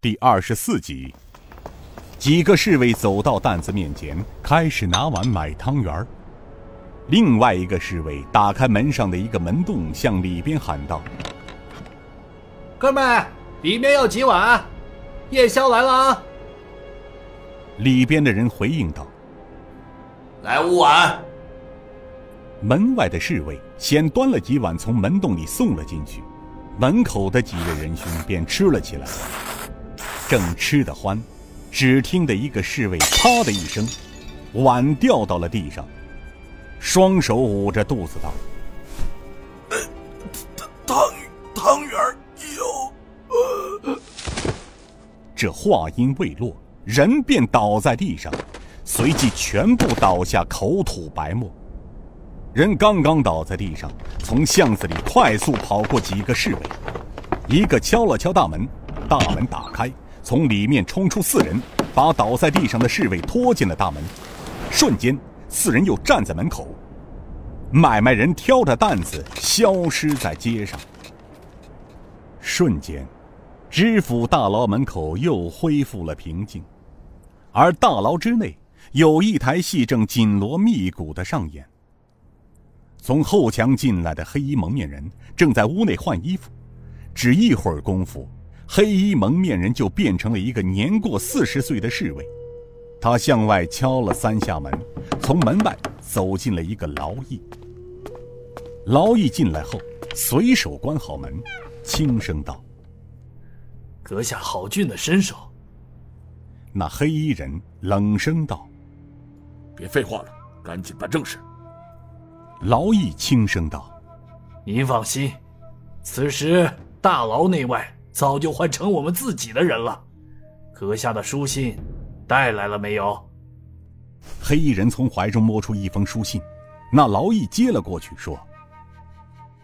第二十四集，几个侍卫走到担子面前，开始拿碗买汤圆儿。另外一个侍卫打开门上的一个门洞，向里边喊道：“哥们，里面要几碗？夜宵来了啊！”里边的人回应道：“来五碗。”门外的侍卫先端了几碗从门洞里送了进去，门口的几位仁兄便吃了起来。正吃得欢，只听得一个侍卫“啪”的一声，碗掉到了地上，双手捂着肚子道：“汤汤圆有。”这话音未落，人便倒在地上，随即全部倒下，口吐白沫。人刚刚倒在地上，从巷子里快速跑过几个侍卫，一个敲了敲大门，大门打开。从里面冲出四人，把倒在地上的侍卫拖进了大门。瞬间，四人又站在门口。买卖人挑着担子消失在街上。瞬间，知府大牢门口又恢复了平静，而大牢之内有一台戏正紧锣密鼓的上演。从后墙进来的黑衣蒙面人正在屋内换衣服，只一会儿功夫。黑衣蒙面人就变成了一个年过四十岁的侍卫，他向外敲了三下门，从门外走进了一个劳役。劳役进来后，随手关好门，轻声道：“阁下好俊的身手。”那黑衣人冷声道：“别废话了，赶紧办正事。”劳役轻声道：“您放心，此时大牢内外。”早就换成我们自己的人了，阁下的书信带来了没有？黑衣人从怀中摸出一封书信，那劳役接了过去，说：“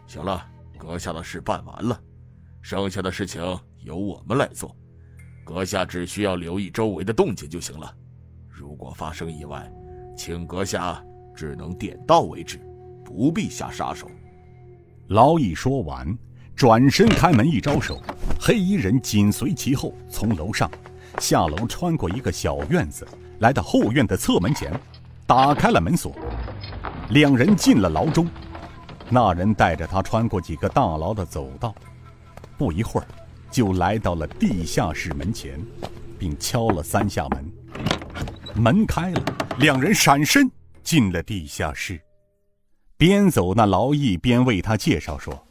行了，阁下的事办完了，剩下的事情由我们来做，阁下只需要留意周围的动静就行了。如果发生意外，请阁下只能点到为止，不必下杀手。”劳役说完。转身开门一招手，黑衣人紧随其后，从楼上下楼，穿过一个小院子，来到后院的侧门前，打开了门锁。两人进了牢中，那人带着他穿过几个大牢的走道，不一会儿，就来到了地下室门前，并敲了三下门。门开了，两人闪身进了地下室，边走那劳役边为他介绍说。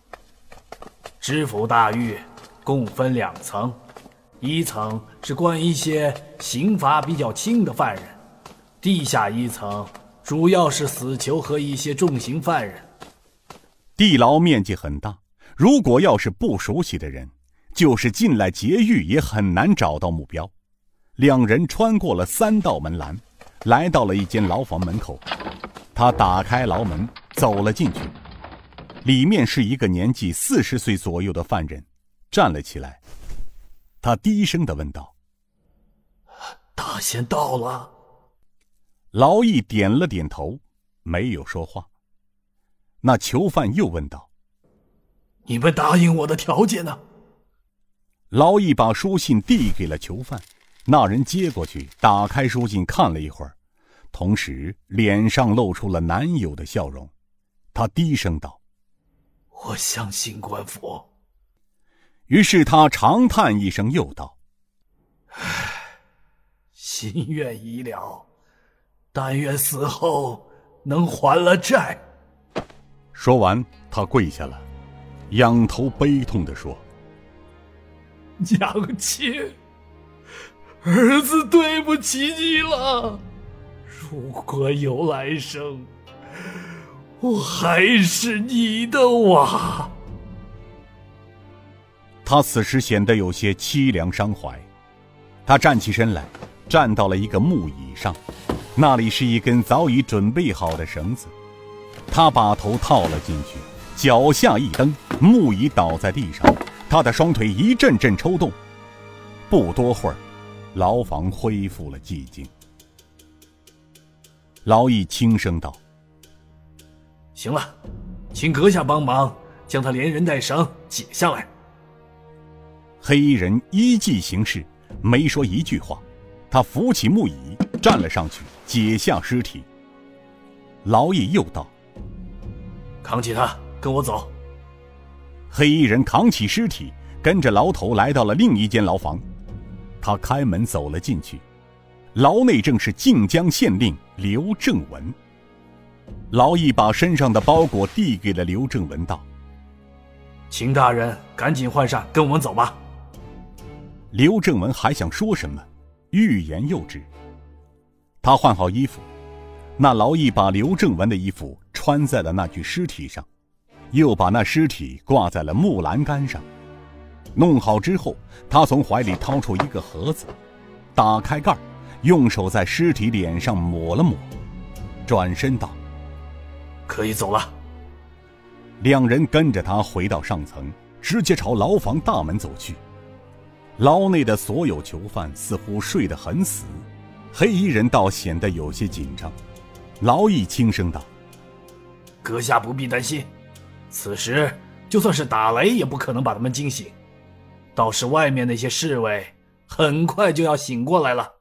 知府大狱共分两层，一层是关一些刑罚比较轻的犯人，地下一层主要是死囚和一些重刑犯人。地牢面积很大，如果要是不熟悉的人，就是进来劫狱也很难找到目标。两人穿过了三道门栏，来到了一间牢房门口，他打开牢门走了进去。里面是一个年纪四十岁左右的犯人，站了起来。他低声的问道：“大仙到了。”劳役点了点头，没有说话。那囚犯又问道：“你们答应我的条件呢？”劳役把书信递给了囚犯，那人接过去，打开书信看了一会儿，同时脸上露出了难有的笑容。他低声道。我相信官府。于是他长叹一声，又道：“唉，心愿已了，但愿死后能还了债。”说完，他跪下了，仰头悲痛的说：“娘亲，儿子对不起你了。如果有来生。”我还是你的娃。他此时显得有些凄凉伤怀，他站起身来，站到了一个木椅上，那里是一根早已准备好的绳子，他把头套了进去，脚下一蹬，木椅倒在地上，他的双腿一阵阵抽动。不多会儿，牢房恢复了寂静。劳役轻声道。行了，请阁下帮忙将他连人带绳解下来。黑衣人依计行事，没说一句话，他扶起木椅，站了上去，解下尸体。劳役又道：“扛起他，跟我走。”黑衣人扛起尸体，跟着牢头来到了另一间牢房。他开门走了进去，牢内正是靖江县令刘正文。劳役把身上的包裹递给了刘正文，道：“秦大人，赶紧换上，跟我们走吧。”刘正文还想说什么，欲言又止。他换好衣服，那劳役把刘正文的衣服穿在了那具尸体上。又把那尸体挂在了木栏杆上，弄好之后，他从怀里掏出一个盒子，打开盖儿，用手在尸体脸上抹了抹，转身道：“可以走了。”两人跟着他回到上层，直接朝牢房大门走去。牢内的所有囚犯似乎睡得很死，黑衣人倒显得有些紧张。劳役轻声道：“阁下不必担心。”此时，就算是打雷，也不可能把他们惊醒。倒是外面那些侍卫，很快就要醒过来了。